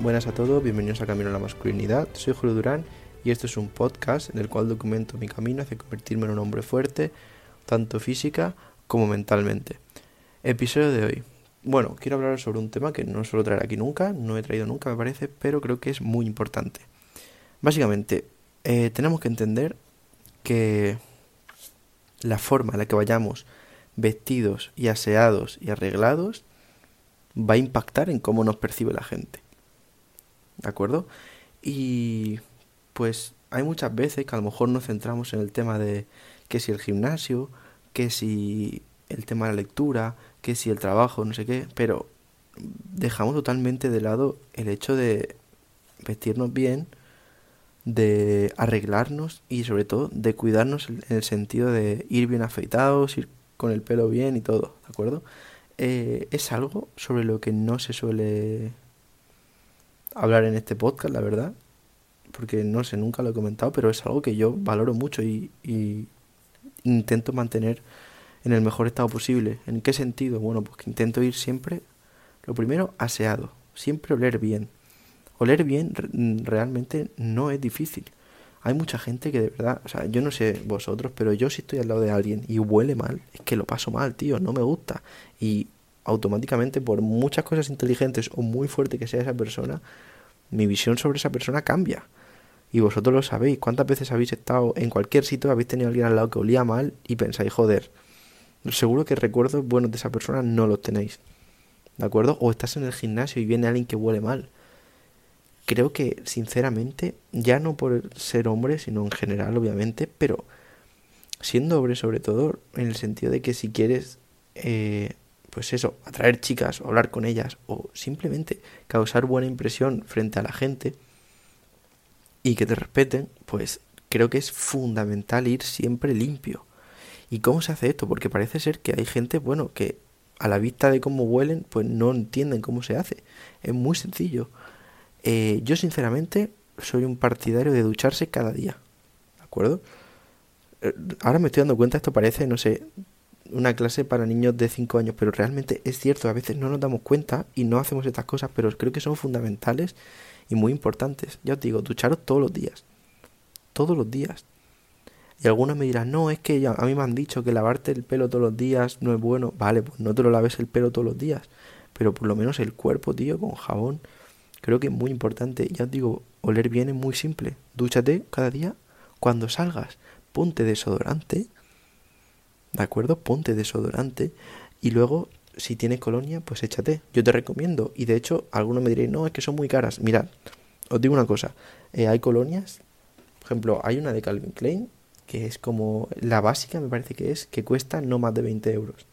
buenas a todos, bienvenidos a Camino a la Masculinidad. Soy Julio Durán y esto es un podcast en el cual documento mi camino hacia convertirme en un hombre fuerte, tanto física como mentalmente. Episodio de hoy. Bueno, quiero hablar sobre un tema que no suelo traer aquí nunca, no he traído nunca me parece, pero creo que es muy importante. Básicamente, eh, tenemos que entender que la forma en la que vayamos vestidos y aseados y arreglados va a impactar en cómo nos percibe la gente. ¿De acuerdo? Y pues hay muchas veces que a lo mejor nos centramos en el tema de que si el gimnasio, que si el tema de la lectura, que si el trabajo, no sé qué, pero dejamos totalmente de lado el hecho de vestirnos bien, de arreglarnos y sobre todo de cuidarnos en el sentido de ir bien afeitados, ir con el pelo bien y todo, ¿de acuerdo? Eh, es algo sobre lo que no se suele hablar en este podcast, la verdad, porque no sé, nunca lo he comentado, pero es algo que yo valoro mucho y, y intento mantener en el mejor estado posible. ¿En qué sentido? Bueno, pues que intento ir siempre, lo primero, aseado, siempre oler bien. Oler bien realmente no es difícil. Hay mucha gente que de verdad, o sea, yo no sé vosotros, pero yo si estoy al lado de alguien y huele mal, es que lo paso mal, tío, no me gusta. Y automáticamente, por muchas cosas inteligentes o muy fuerte que sea esa persona, mi visión sobre esa persona cambia. Y vosotros lo sabéis. ¿Cuántas veces habéis estado en cualquier sitio, habéis tenido a alguien al lado que olía mal y pensáis, joder, seguro que recuerdos buenos de esa persona no los tenéis? ¿De acuerdo? O estás en el gimnasio y viene alguien que huele mal creo que sinceramente, ya no por ser hombre, sino en general, obviamente, pero siendo hombre sobre todo, en el sentido de que si quieres, eh, pues eso, atraer chicas o hablar con ellas o simplemente causar buena impresión frente a la gente y que te respeten, pues creo que es fundamental ir siempre limpio. ¿Y cómo se hace esto? Porque parece ser que hay gente, bueno, que a la vista de cómo huelen, pues no entienden cómo se hace. Es muy sencillo. Eh, yo sinceramente soy un partidario de ducharse cada día. ¿De acuerdo? Eh, ahora me estoy dando cuenta, esto parece, no sé, una clase para niños de 5 años, pero realmente es cierto, a veces no nos damos cuenta y no hacemos estas cosas, pero creo que son fundamentales y muy importantes. Ya os digo, ducharos todos los días. Todos los días. Y algunos me dirán, no, es que a mí me han dicho que lavarte el pelo todos los días no es bueno. Vale, pues no te lo laves el pelo todos los días. Pero por lo menos el cuerpo, tío, con jabón Creo que es muy importante, ya os digo, oler bien es muy simple. Dúchate cada día. Cuando salgas, ponte desodorante. ¿De acuerdo? Ponte desodorante. Y luego, si tienes colonia, pues échate. Yo te recomiendo. Y de hecho, algunos me diréis, no, es que son muy caras. Mirad, os digo una cosa. Eh, hay colonias, por ejemplo, hay una de Calvin Klein, que es como la básica, me parece que es, que cuesta no más de 20 euros.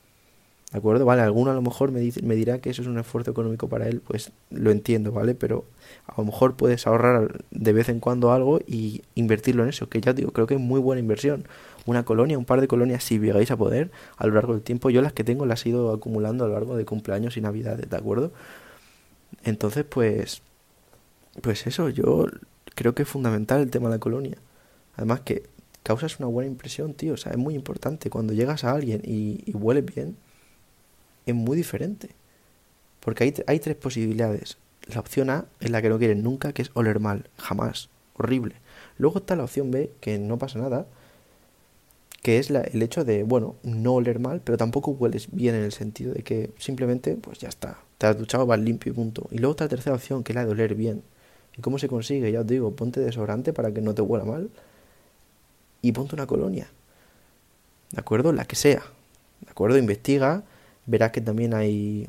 ¿De acuerdo? Vale, alguno a lo mejor me, dice, me dirá que eso es un esfuerzo económico para él, pues lo entiendo, ¿vale? Pero a lo mejor puedes ahorrar de vez en cuando algo y invertirlo en eso, que ya digo, creo que es muy buena inversión. Una colonia, un par de colonias, si llegáis a poder, a lo largo del tiempo, yo las que tengo las he ido acumulando a lo largo de cumpleaños y navidades, ¿de acuerdo? Entonces, pues, pues eso, yo creo que es fundamental el tema de la colonia. Además que causas una buena impresión, tío, o sea, es muy importante. Cuando llegas a alguien y, y hueles bien, es muy diferente. Porque hay, hay tres posibilidades. La opción A es la que no quieres nunca, que es oler mal, jamás, horrible. Luego está la opción B, que no pasa nada, que es la, el hecho de, bueno, no oler mal, pero tampoco hueles bien en el sentido de que simplemente, pues ya está, te has duchado, vas limpio y punto. Y luego está la tercera opción, que es la de oler bien. ¿Y cómo se consigue? Ya os digo, ponte desodorante para que no te huela mal y ponte una colonia. ¿De acuerdo? La que sea. ¿De acuerdo? Investiga verás que también hay,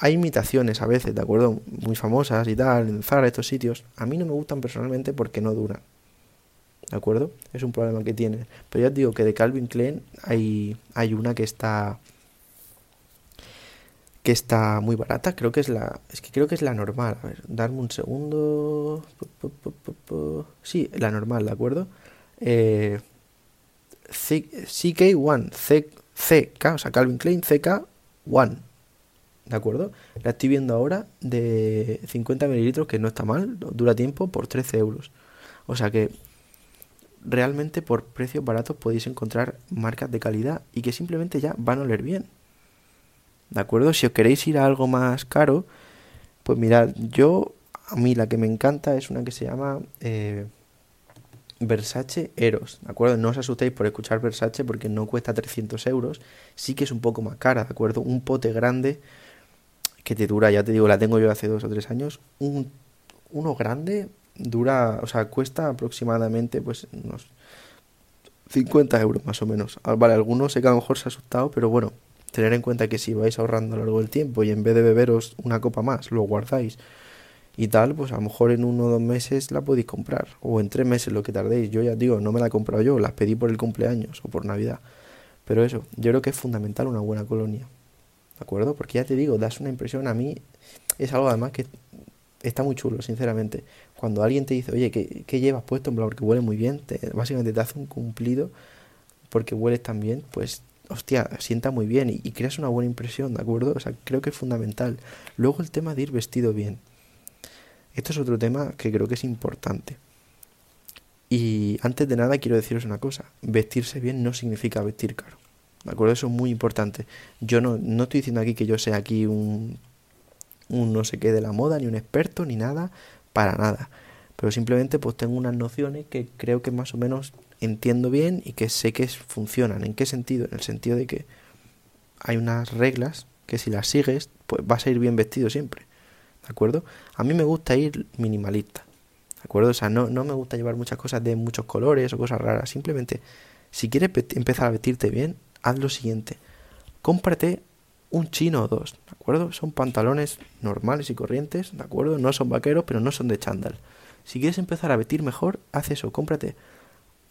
hay imitaciones a veces, ¿de acuerdo? Muy famosas y tal, en Zara, estos sitios. A mí no me gustan personalmente porque no duran. ¿De acuerdo? Es un problema que tiene. Pero ya os digo que de Calvin Klein hay, hay una que está que está muy barata, creo que es la es que creo que es la normal, a ver, darme un segundo. Sí, la normal, ¿de acuerdo? Eh, CK1, CK, o sea, Calvin Klein CK One. ¿De acuerdo? La estoy viendo ahora de 50 mililitros, que no está mal, dura tiempo, por 13 euros. O sea que realmente por precios baratos podéis encontrar marcas de calidad y que simplemente ya van a oler bien. ¿De acuerdo? Si os queréis ir a algo más caro, pues mirad, yo a mí la que me encanta es una que se llama eh, Versace Eros, ¿de acuerdo? No os asustéis por escuchar Versace porque no cuesta 300 euros, sí que es un poco más cara, ¿de acuerdo? Un pote grande que te dura, ya te digo, la tengo yo hace dos o tres años, un, uno grande dura, o sea, cuesta aproximadamente pues unos 50 euros más o menos. Ah, vale, algunos sé que a lo mejor se ha asustado, pero bueno, tener en cuenta que si vais ahorrando a lo largo del tiempo y en vez de beberos una copa más, lo guardáis y tal, pues a lo mejor en uno o dos meses la podéis comprar. O en tres meses lo que tardéis. Yo ya digo, no me la he comprado yo, las pedí por el cumpleaños o por Navidad. Pero eso, yo creo que es fundamental una buena colonia. ¿De acuerdo? Porque ya te digo, das una impresión a mí. Es algo además que está muy chulo, sinceramente. Cuando alguien te dice, oye, ¿qué, llevas puesto? En plan, porque huele muy bien, te, básicamente te hace un cumplido porque hueles tan bien, pues, hostia, sienta muy bien y, y creas una buena impresión, ¿de acuerdo? O sea, creo que es fundamental. Luego el tema de ir vestido bien. Esto es otro tema que creo que es importante. Y antes de nada quiero deciros una cosa, vestirse bien no significa vestir caro. ¿De acuerdo? Eso es muy importante. Yo no, no estoy diciendo aquí que yo sea aquí un, un no sé qué de la moda, ni un experto, ni nada, para nada. Pero simplemente pues tengo unas nociones que creo que más o menos entiendo bien y que sé que funcionan. ¿En qué sentido? En el sentido de que hay unas reglas que si las sigues, pues vas a ir bien vestido siempre. ¿De acuerdo? A mí me gusta ir minimalista. ¿De acuerdo? O sea, no, no me gusta llevar muchas cosas de muchos colores o cosas raras. Simplemente, si quieres empezar a vestirte bien, haz lo siguiente. Cómprate un chino o dos, ¿de acuerdo? Son pantalones normales y corrientes, ¿de acuerdo? No son vaqueros, pero no son de chándal. Si quieres empezar a vestir mejor, haz eso, cómprate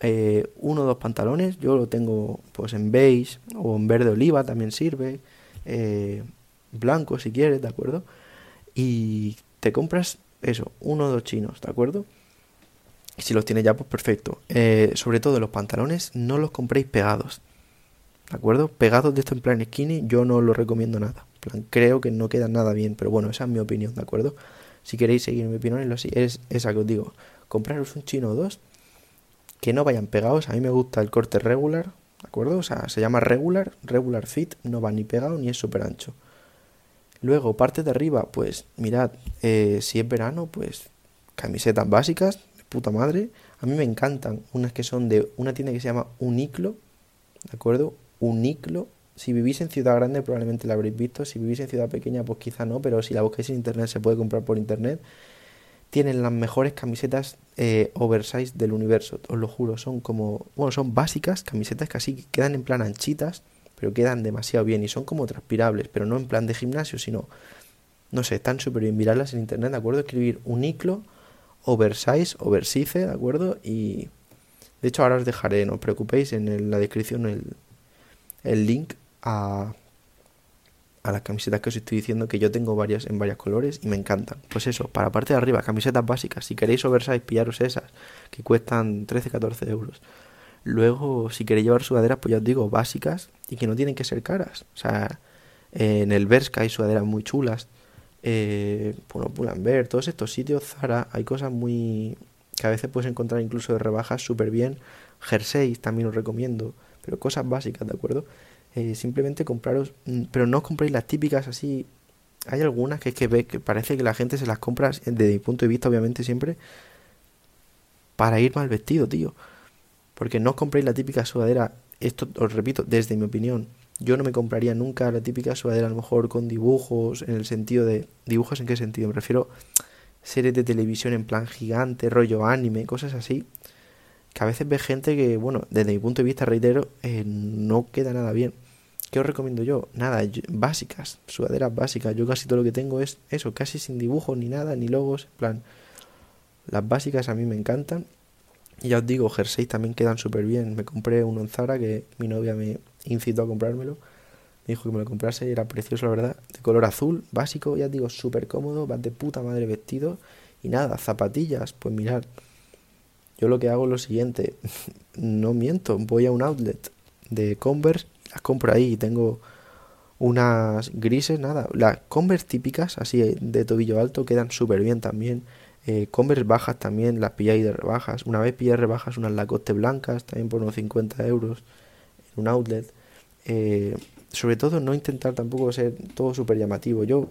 eh, uno o dos pantalones. Yo lo tengo pues en beige o en verde oliva, también sirve. Eh, blanco si quieres, ¿de acuerdo? Y te compras eso, uno o dos chinos, ¿de acuerdo? Y si los tienes ya, pues perfecto. Eh, sobre todo los pantalones, no los compréis pegados. ¿De acuerdo? Pegados de esto en plan skinny, yo no lo recomiendo nada. plan, creo que no queda nada bien, pero bueno, esa es mi opinión, ¿de acuerdo? Si queréis seguir mi opinión, es esa que os digo. Compraros un chino o dos que no vayan pegados. A mí me gusta el corte regular, ¿de acuerdo? O sea, se llama regular, regular fit, no va ni pegado ni es súper ancho. Luego, parte de arriba, pues mirad, eh, si es verano, pues camisetas básicas, puta madre. A mí me encantan unas que son de una tienda que se llama Uniclo, ¿de acuerdo? Uniclo. Si vivís en ciudad grande probablemente la habréis visto, si vivís en ciudad pequeña pues quizá no, pero si la buscáis en internet se puede comprar por internet. Tienen las mejores camisetas eh, oversize del universo, os lo juro, son como, bueno, son básicas, camisetas que así quedan en plan anchitas, pero quedan demasiado bien y son como transpirables, pero no en plan de gimnasio, sino, no sé, están súper bien, mirarlas en internet, ¿de acuerdo? Escribir uniclo, oversize, oversize, ¿de acuerdo? Y de hecho ahora os dejaré, no os preocupéis, en la descripción el, el link a, a las camisetas que os estoy diciendo que yo tengo varias en varios colores y me encantan. Pues eso, para la parte de arriba, camisetas básicas. Si queréis oversize, pillaros esas, que cuestan 13-14 euros. Luego, si queréis llevar sudaderas, pues ya os digo, básicas y que no tienen que ser caras. O sea, en el Berska hay sudaderas muy chulas. Eh, bueno, ver todos estos sitios, Zara, hay cosas muy. que a veces puedes encontrar incluso de rebajas súper bien. Jerseys también os recomiendo pero cosas básicas, ¿de acuerdo? Eh, simplemente compraros, mm, pero no os compréis las típicas así. Hay algunas que es que, ve, que parece que la gente se las compra, desde mi punto de vista, obviamente, siempre para ir mal vestido, tío. Porque no os compréis la típica sudadera, esto os repito, desde mi opinión, yo no me compraría nunca la típica sudadera, a lo mejor con dibujos, en el sentido de. ¿Dibujos en qué sentido? Me refiero series de televisión en plan gigante, rollo anime, cosas así que a veces ve gente que, bueno, desde mi punto de vista, reitero, eh, no queda nada bien. ¿Qué os recomiendo yo? Nada, básicas, sudaderas básicas. Yo casi todo lo que tengo es eso, casi sin dibujos ni nada, ni logos. En plan, las básicas a mí me encantan. Ya os digo, jerseys también quedan súper bien. Me compré uno en Zara que mi novia me incitó a comprármelo. Me dijo que me lo comprase era precioso, la verdad. De color azul, básico, ya os digo, súper cómodo. Vas de puta madre vestido. Y nada, zapatillas, pues mirad yo lo que hago es lo siguiente, no miento, voy a un outlet de Converse, las compro ahí y tengo unas grises, nada, las Converse típicas, así de tobillo alto, quedan súper bien también. Eh, bajas también, las pilláis de rebajas. Una vez pilláis rebajas unas Lacoste blancas, también por unos 50 euros en un outlet. Eh, sobre todo no intentar tampoco ser todo súper llamativo. Yo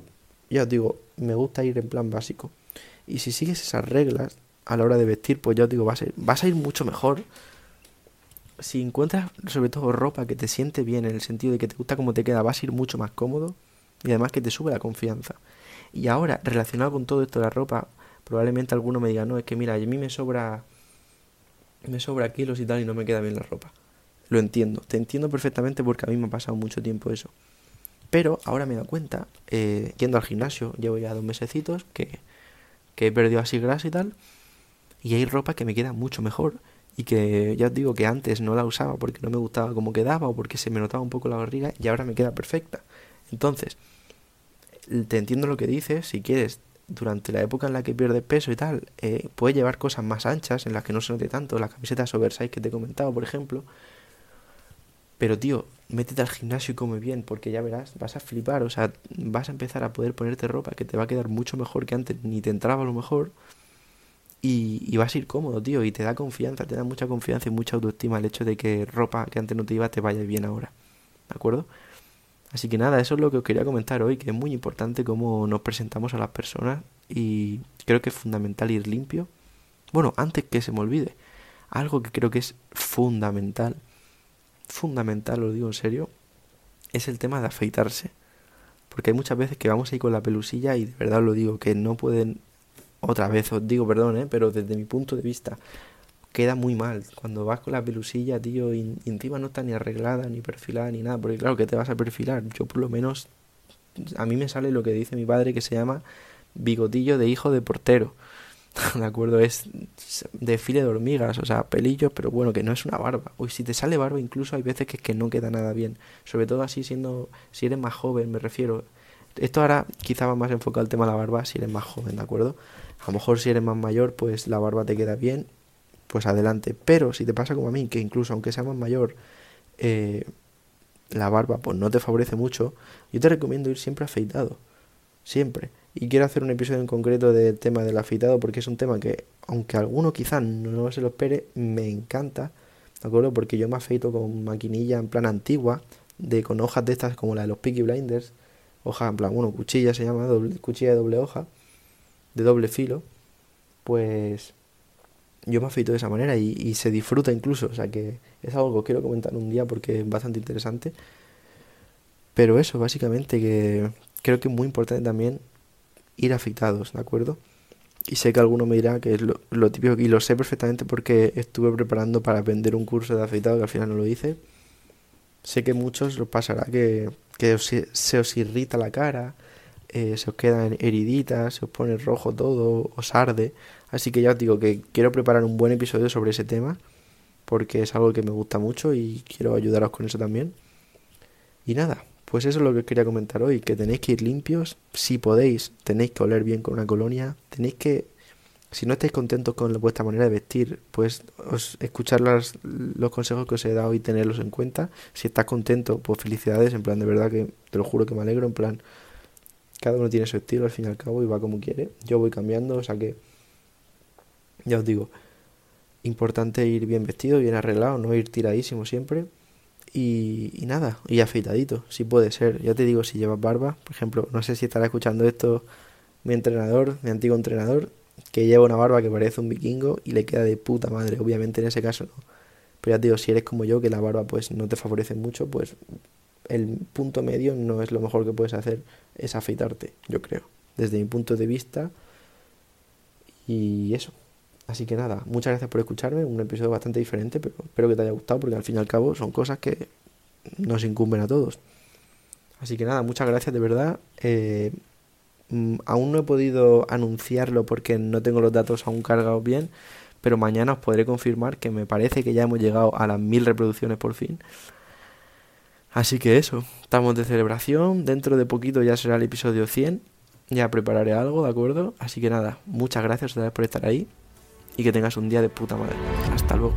ya os digo, me gusta ir en plan básico. Y si sigues esas reglas a la hora de vestir, pues ya os digo, vas a ir, vas a ir mucho mejor. Si encuentras sobre todo ropa que te siente bien, en el sentido de que te gusta cómo te queda, vas a ir mucho más cómodo y además que te sube la confianza. Y ahora, relacionado con todo esto de la ropa, probablemente alguno me diga, no, es que mira, a mí me sobra, me sobra kilos y tal y no me queda bien la ropa. Lo entiendo, te entiendo perfectamente porque a mí me ha pasado mucho tiempo eso. Pero ahora me he dado cuenta, eh, yendo al gimnasio, llevo ya dos mesecitos, que, que he perdido así grasa y tal, y hay ropa que me queda mucho mejor y que ya os digo que antes no la usaba porque no me gustaba cómo quedaba o porque se me notaba un poco la barriga y ahora me queda perfecta. Entonces, te entiendo lo que dices, si quieres, durante la época en la que pierdes peso y tal, eh, puedes llevar cosas más anchas en las que no se note tanto, las camisetas oversize que te he comentado, por ejemplo. Pero tío, métete al gimnasio y come bien, porque ya verás, vas a flipar, o sea, vas a empezar a poder ponerte ropa que te va a quedar mucho mejor que antes, ni te entraba a lo mejor. Y, y, vas a ir cómodo, tío, y te da confianza, te da mucha confianza y mucha autoestima el hecho de que ropa que antes no te iba te vaya bien ahora. ¿De acuerdo? Así que nada, eso es lo que os quería comentar hoy, que es muy importante cómo nos presentamos a las personas y creo que es fundamental ir limpio. Bueno, antes que se me olvide, algo que creo que es fundamental, fundamental, lo digo en serio, es el tema de afeitarse. Porque hay muchas veces que vamos ahí con la pelusilla y de verdad os lo digo, que no pueden, otra vez os digo perdón, ¿eh? pero desde mi punto de vista, queda muy mal. Cuando vas con la pelusilla, tío, y, encima no está ni arreglada, ni perfilada, ni nada. Porque claro, que te vas a perfilar? Yo por lo menos, a mí me sale lo que dice mi padre que se llama bigotillo de hijo de portero. ¿De acuerdo? Es desfile de hormigas, o sea, pelillos, pero bueno, que no es una barba. Uy, si te sale barba incluso hay veces que que no queda nada bien. Sobre todo así siendo, si eres más joven, me refiero. Esto ahora quizá va más enfocado al tema de la barba si eres más joven, ¿de acuerdo? A lo mejor si eres más mayor, pues la barba te queda bien pues adelante. Pero si te pasa como a mí, que incluso aunque seas más mayor, eh, la barba pues no te favorece mucho, yo te recomiendo ir siempre afeitado. Siempre. Y quiero hacer un episodio en concreto del tema del afeitado porque es un tema que, aunque alguno quizás no se lo espere, me encanta. ¿De acuerdo? Porque yo me afeito con maquinilla en plan antigua, de con hojas de estas como la de los Peaky Blinders. Hoja en plan, bueno, cuchilla se llama, doble, cuchilla de doble hoja, de doble filo. Pues yo me afeito de esa manera y, se disfruta incluso. O sea que es algo que quiero comentar un día porque es bastante interesante. Pero eso, básicamente, que creo que es muy importante también ir afeitados, ¿de acuerdo? Y sé que alguno me dirá que es lo, lo, típico, y lo sé perfectamente porque estuve preparando para vender un curso de afeitado que al final no lo hice. Sé que muchos os pasará que, que se os irrita la cara, eh, se os quedan heriditas, se os pone rojo todo, os arde. Así que ya os digo que quiero preparar un buen episodio sobre ese tema, porque es algo que me gusta mucho y quiero ayudaros con eso también. Y nada, pues eso es lo que os quería comentar hoy, que tenéis que ir limpios, si podéis, tenéis que oler bien con una colonia, tenéis que, si no estáis contentos con vuestra manera de vestir, pues os, escuchar los consejos que os he dado y tenerlos en cuenta. Si estás contento, pues felicidades, en plan, de verdad que te lo juro que me alegro, en plan, cada uno tiene su estilo al fin y al cabo y va como quiere. Yo voy cambiando, o sea que ya os digo, importante ir bien vestido, bien arreglado, no ir tiradísimo siempre. Y, y, nada, y afeitadito, si puede ser. Ya te digo, si llevas barba, por ejemplo, no sé si estará escuchando esto mi entrenador, mi antiguo entrenador, que lleva una barba que parece un vikingo y le queda de puta madre. Obviamente en ese caso no. Pero ya te digo, si eres como yo, que la barba pues no te favorece mucho, pues el punto medio no es lo mejor que puedes hacer, es afeitarte, yo creo, desde mi punto de vista. Y eso. Así que nada, muchas gracias por escucharme, un episodio bastante diferente, pero espero que te haya gustado porque al fin y al cabo son cosas que nos incumben a todos. Así que nada, muchas gracias de verdad. Eh, mm, aún no he podido anunciarlo porque no tengo los datos aún cargados bien, pero mañana os podré confirmar que me parece que ya hemos llegado a las mil reproducciones por fin. Así que eso, estamos de celebración, dentro de poquito ya será el episodio 100, ya prepararé algo, ¿de acuerdo? Así que nada, muchas gracias otra vez por estar ahí y que tengas un día de puta madre. Hasta luego.